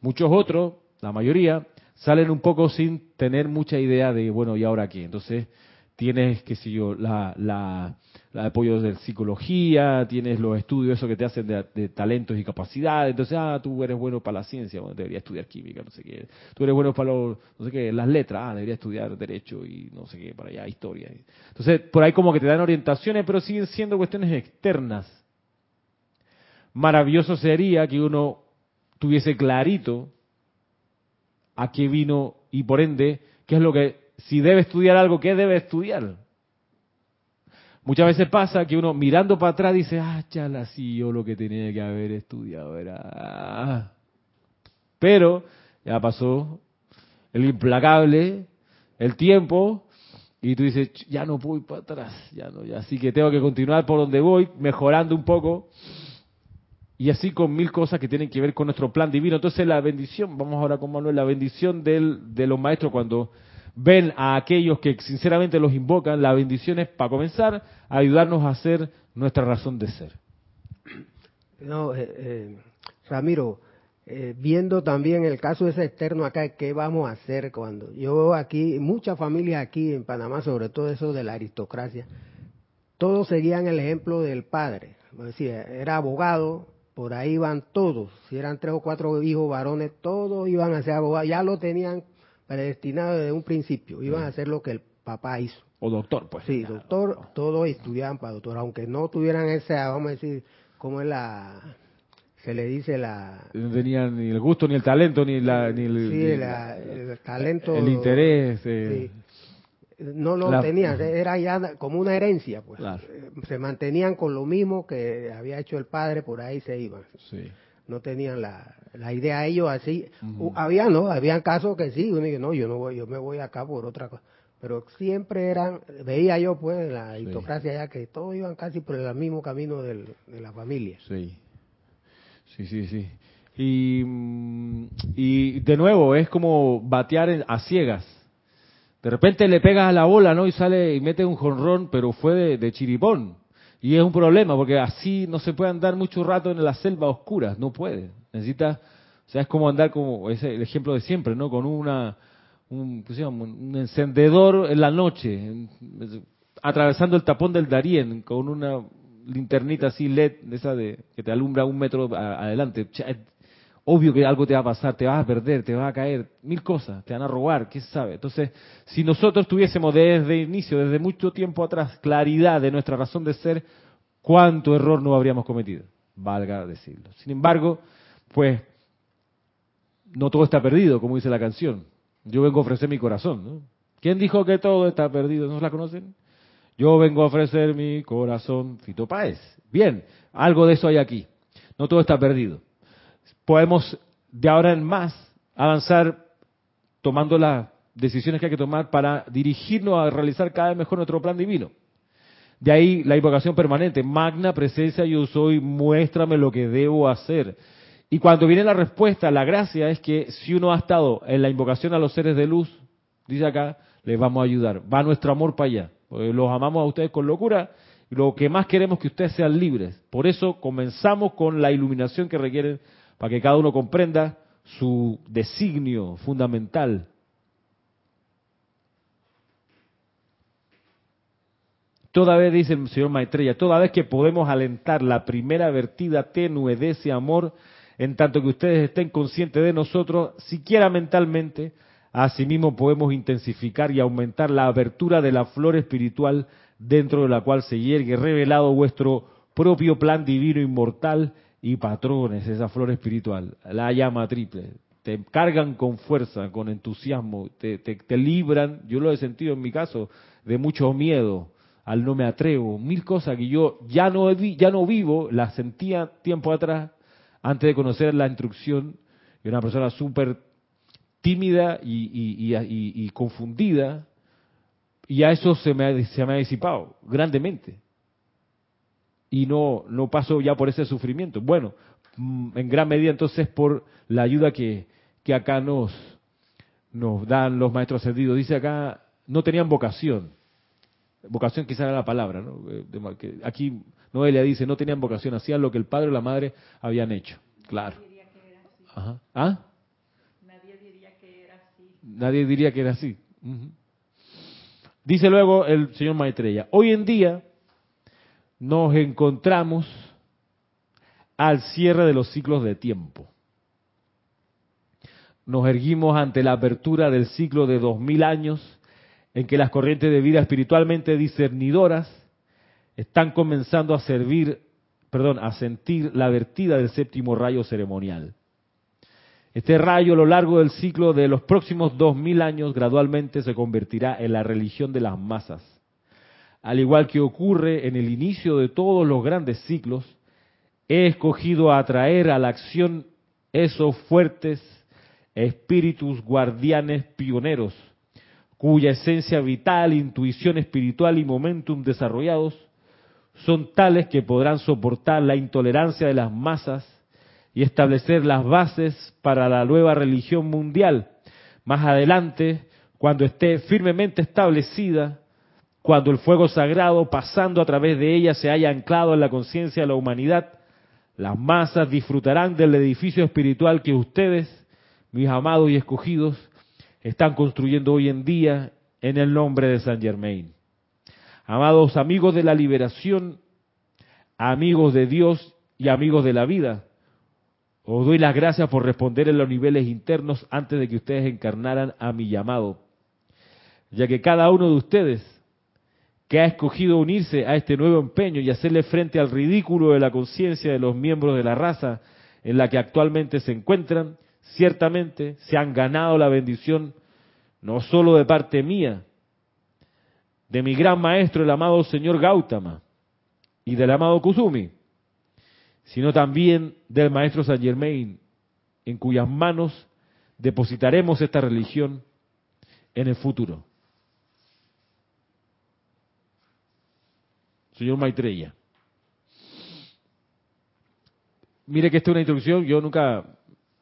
muchos otros, la mayoría, salen un poco sin tener mucha idea de, bueno, ¿y ahora qué? Entonces, tienes, qué sé yo, la, la, apoyo de psicología, tienes los estudios, eso que te hacen de, talentos y capacidades, entonces, ah, tú eres bueno para la ciencia, bueno, deberías estudiar química, no sé qué, tú eres bueno para los, no sé qué, las letras, ah, deberías estudiar derecho y no sé qué, para allá, historia. Entonces, por ahí como que te dan orientaciones, pero siguen siendo cuestiones externas. Maravilloso sería que uno tuviese clarito a qué vino y por ende, qué es lo que, si debe estudiar algo, ¿qué debe estudiar? Muchas veces pasa que uno mirando para atrás dice, ah, chala, sí, yo lo que tenía que haber estudiado era... Ah". Pero ya pasó el implacable, el tiempo, y tú dices, ya no voy para atrás, ya no, ya, así que tengo que continuar por donde voy, mejorando un poco, y así con mil cosas que tienen que ver con nuestro plan divino. Entonces la bendición, vamos ahora con Manuel, la bendición del, de los maestros cuando ven a aquellos que sinceramente los invocan, la bendición es, para comenzar, ayudarnos a hacer nuestra razón de ser. No, eh, eh, Ramiro, eh, viendo también el caso ese externo acá, ¿qué vamos a hacer cuando? Yo veo aquí, muchas familias aquí en Panamá, sobre todo eso de la aristocracia, todos seguían el ejemplo del padre. Decía, era abogado, por ahí iban todos. Si eran tres o cuatro hijos varones, todos iban a ser abogados. Ya lo tenían predestinado desde un principio. Iban a hacer lo que el papá hizo. O doctor, pues. Sí, doctor, todos estudiaban para doctor, aunque no tuvieran esa, vamos a decir, ¿cómo es la, se le dice la... No tenían ni el gusto, ni el talento, ni, la, ni el, sí, el talento. El interés. Eh, no lo tenían, era ya como una herencia, pues. Se mantenían con lo mismo que había hecho el padre, por ahí se iban. Sí no tenían la, la idea ellos así. Había, ¿no? Habían casos que sí, uno dice, no, yo no voy, yo me voy acá por otra cosa. Pero siempre eran, veía yo pues la aristocracia ya que todos iban casi por el mismo camino del, de la familia. Sí, sí, sí, sí. Y, mm, y de nuevo, es como batear a ciegas. De repente le pegas a la bola, ¿no? Y sale y mete un jonrón, pero fue de, de chiripón. Y es un problema porque así no se puede andar mucho rato en la selva oscura, no puede. Necesita, o sea, es como andar como ese el ejemplo de siempre, ¿no? Con una un, un encendedor en la noche, atravesando el tapón del Darién con una linternita así LED, esa de que te alumbra un metro adelante obvio que algo te va a pasar, te vas a perder, te vas a caer, mil cosas, te van a robar, qué sabe. Entonces, si nosotros tuviésemos desde inicio, desde mucho tiempo atrás, claridad de nuestra razón de ser, cuánto error no habríamos cometido, valga decirlo. Sin embargo, pues, no todo está perdido, como dice la canción. Yo vengo a ofrecer mi corazón, ¿no? ¿Quién dijo que todo está perdido? ¿No la conocen? Yo vengo a ofrecer mi corazón, Fito Páez. Bien, algo de eso hay aquí. No todo está perdido podemos de ahora en más avanzar tomando las decisiones que hay que tomar para dirigirnos a realizar cada vez mejor nuestro plan divino. De ahí la invocación permanente, magna presencia yo soy, muéstrame lo que debo hacer. Y cuando viene la respuesta, la gracia es que si uno ha estado en la invocación a los seres de luz, dice acá, les vamos a ayudar. Va nuestro amor para allá. Los amamos a ustedes con locura y lo que más queremos es que ustedes sean libres. Por eso comenzamos con la iluminación que requieren para que cada uno comprenda su designio fundamental. Toda vez, dice el señor Maitreya, toda vez que podemos alentar la primera vertida tenue de ese amor, en tanto que ustedes estén conscientes de nosotros, siquiera mentalmente, asimismo podemos intensificar y aumentar la abertura de la flor espiritual dentro de la cual se yergue revelado vuestro propio plan divino inmortal y patrones, esa flor espiritual, la llama triple. Te cargan con fuerza, con entusiasmo, te, te, libran, yo lo he sentido en mi caso, de mucho miedo, al no me atrevo, mil cosas que yo ya no, ya no vivo, las sentía tiempo atrás, antes de conocer la instrucción, de una persona súper tímida y, y, confundida, y a eso se me, se me ha disipado grandemente y no, no paso ya por ese sufrimiento. Bueno, mm, en gran medida entonces por la ayuda que, que acá nos, nos dan los maestros ascendidos. Dice acá, no tenían vocación. Vocación quizá era la palabra, ¿no? Eh, aquí Noelia dice, no tenían vocación, hacían lo que el padre o la madre habían hecho. Claro. Ajá. ¿Ah? Nadie diría que era así. Nadie diría que era así. Dice luego el señor Maitreya, hoy en día nos encontramos al cierre de los ciclos de tiempo. Nos erguimos ante la apertura del ciclo de dos mil años en que las corrientes de vida espiritualmente discernidoras están comenzando a servir, perdón, a sentir la vertida del séptimo rayo ceremonial. Este rayo a lo largo del ciclo de los próximos dos mil años gradualmente se convertirá en la religión de las masas al igual que ocurre en el inicio de todos los grandes ciclos, he escogido atraer a la acción esos fuertes espíritus guardianes pioneros, cuya esencia vital, intuición espiritual y momentum desarrollados son tales que podrán soportar la intolerancia de las masas y establecer las bases para la nueva religión mundial. Más adelante, cuando esté firmemente establecida, cuando el fuego sagrado pasando a través de ella se haya anclado en la conciencia de la humanidad, las masas disfrutarán del edificio espiritual que ustedes, mis amados y escogidos, están construyendo hoy en día en el nombre de San Germain. Amados amigos de la liberación, amigos de Dios y amigos de la vida, os doy las gracias por responder en los niveles internos antes de que ustedes encarnaran a mi llamado, ya que cada uno de ustedes que ha escogido unirse a este nuevo empeño y hacerle frente al ridículo de la conciencia de los miembros de la raza en la que actualmente se encuentran, ciertamente se han ganado la bendición no solo de parte mía, de mi gran maestro, el amado señor Gautama, y del amado Kusumi, sino también del maestro Saint Germain, en cuyas manos depositaremos esta religión en el futuro. Señor Maitreya. Mire que esta es una introducción, yo nunca,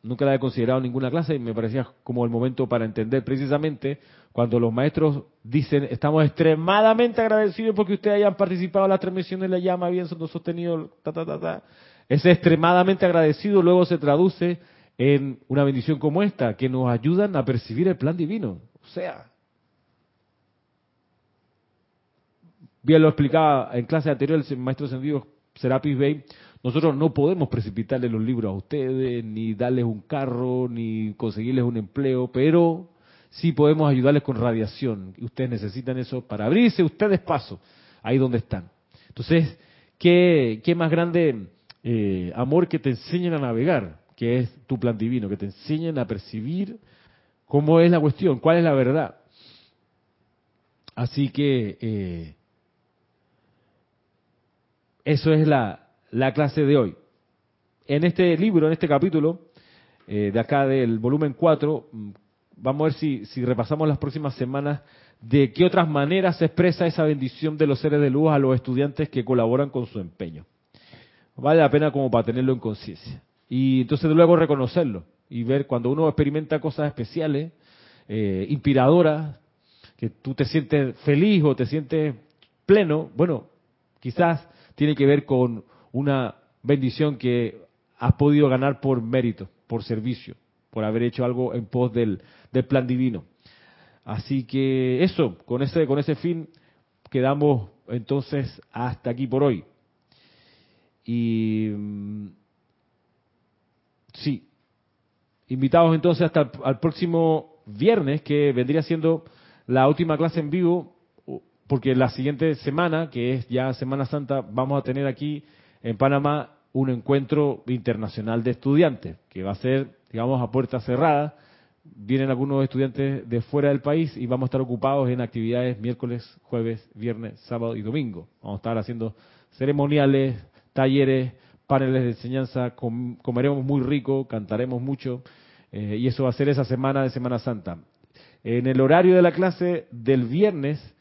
nunca la he considerado en ninguna clase y me parecía como el momento para entender precisamente cuando los maestros dicen, estamos extremadamente agradecidos porque ustedes hayan participado en las transmisiones de la llama, bien sostenido, ta, ta, ta, ta. Ese extremadamente agradecido luego se traduce en una bendición como esta, que nos ayudan a percibir el plan divino. O sea, bien lo explicaba en clase anterior el maestro Sendido Serapis Bey, nosotros no podemos precipitarle los libros a ustedes, ni darles un carro, ni conseguirles un empleo, pero sí podemos ayudarles con radiación. Ustedes necesitan eso para abrirse ustedes paso ahí donde están. Entonces, ¿qué, qué más grande eh, amor que te enseñen a navegar, que es tu plan divino, que te enseñen a percibir cómo es la cuestión, cuál es la verdad? Así que eh, eso es la, la, clase de hoy. En este libro, en este capítulo, eh, de acá del volumen 4, mm, vamos a ver si, si repasamos las próximas semanas de qué otras maneras se expresa esa bendición de los seres de luz a los estudiantes que colaboran con su empeño. Vale la pena como para tenerlo en conciencia. Y entonces luego reconocerlo y ver cuando uno experimenta cosas especiales, eh, inspiradoras, que tú te sientes feliz o te sientes pleno, bueno, quizás tiene que ver con una bendición que has podido ganar por mérito, por servicio, por haber hecho algo en pos del, plan divino. Así que eso, con ese, con ese fin quedamos entonces hasta aquí por hoy. Y mm, sí, invitados entonces hasta el, próximo viernes, que vendría siendo la última clase en vivo porque la siguiente semana, que es ya Semana Santa, vamos a tener aquí en Panamá un encuentro internacional de estudiantes, que va a ser, digamos, a puerta cerrada. Vienen algunos estudiantes de fuera del país y vamos a estar ocupados en actividades miércoles, jueves, viernes, sábado y domingo. Vamos a estar haciendo ceremoniales, talleres, paneles de enseñanza, comeremos muy rico, cantaremos mucho, eh, y eso va a ser esa semana de Semana Santa. En el horario de la clase del viernes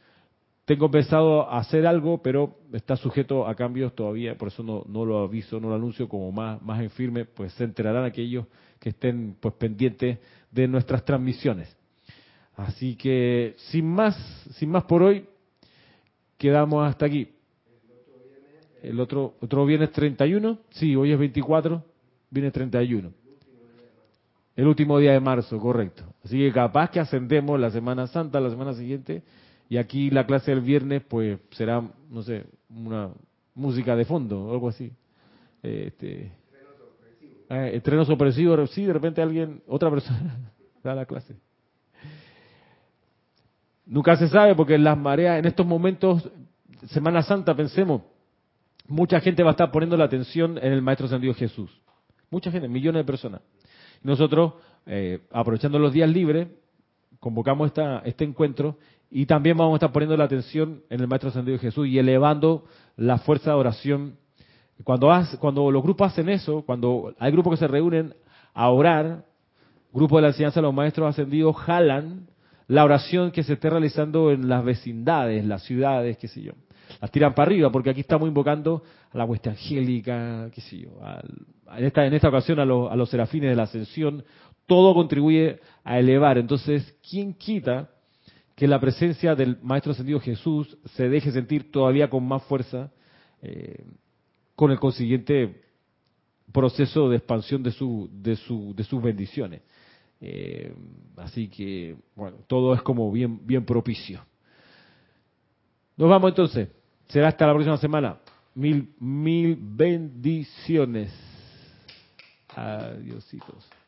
tengo pensado hacer algo, pero está sujeto a cambios todavía, por eso no, lo aviso, no lo anuncio como más, más en firme, pues se enterarán aquellos que estén pues pendientes de nuestras transmisiones. Así que sin más, sin más por hoy, quedamos hasta aquí. El otro, otro viernes 31, sí, hoy es 24, viene 31. El último día de marzo, correcto. Así que capaz que ascendemos la Semana Santa, la semana siguiente, y aquí la clase del viernes, pues será, no sé, una música de fondo o algo así. Este, eh, estreno sorpresivo, sí, de repente alguien, otra persona da la clase. Nunca se sabe porque las mareas, en estos momentos, Semana Santa, pensemos, mucha gente va a estar poniendo la atención en el Maestro Ascendido Jesús. Mucha gente, millones de personas. Nosotros, eh, aprovechando los días libres, convocamos esta, este encuentro Y también vamos a estar poniendo la atención en el Maestro Ascendido Jesús y elevando la fuerza de oración. Cuando, cuando los grupos hacen eso, cuando hay grupos que se reúnen a orar, grupos de la enseñanza de los Maestros Ascendidos jalan la oración que se esté realizando en las vecindades, las ciudades, qué sé yo. Las tiran para arriba, porque aquí estamos invocando a la hueste angélica, qué sé yo, en, esta, en esta ocasión a, a los serafines de la ascensión, todo contribuye a elevar. Entonces, ¿quién quita que la presencia del Maestro Ascendido Jesús se deje sentir todavía con más fuerza eh, con el consiguiente proceso de expansión de, su, de, su, de sus bendiciones. Eh, así que, bueno, todo es como bien, bien propicio. Nos vamos entonces. Será hasta la próxima semana. Mil, mil bendiciones. Adiósitos.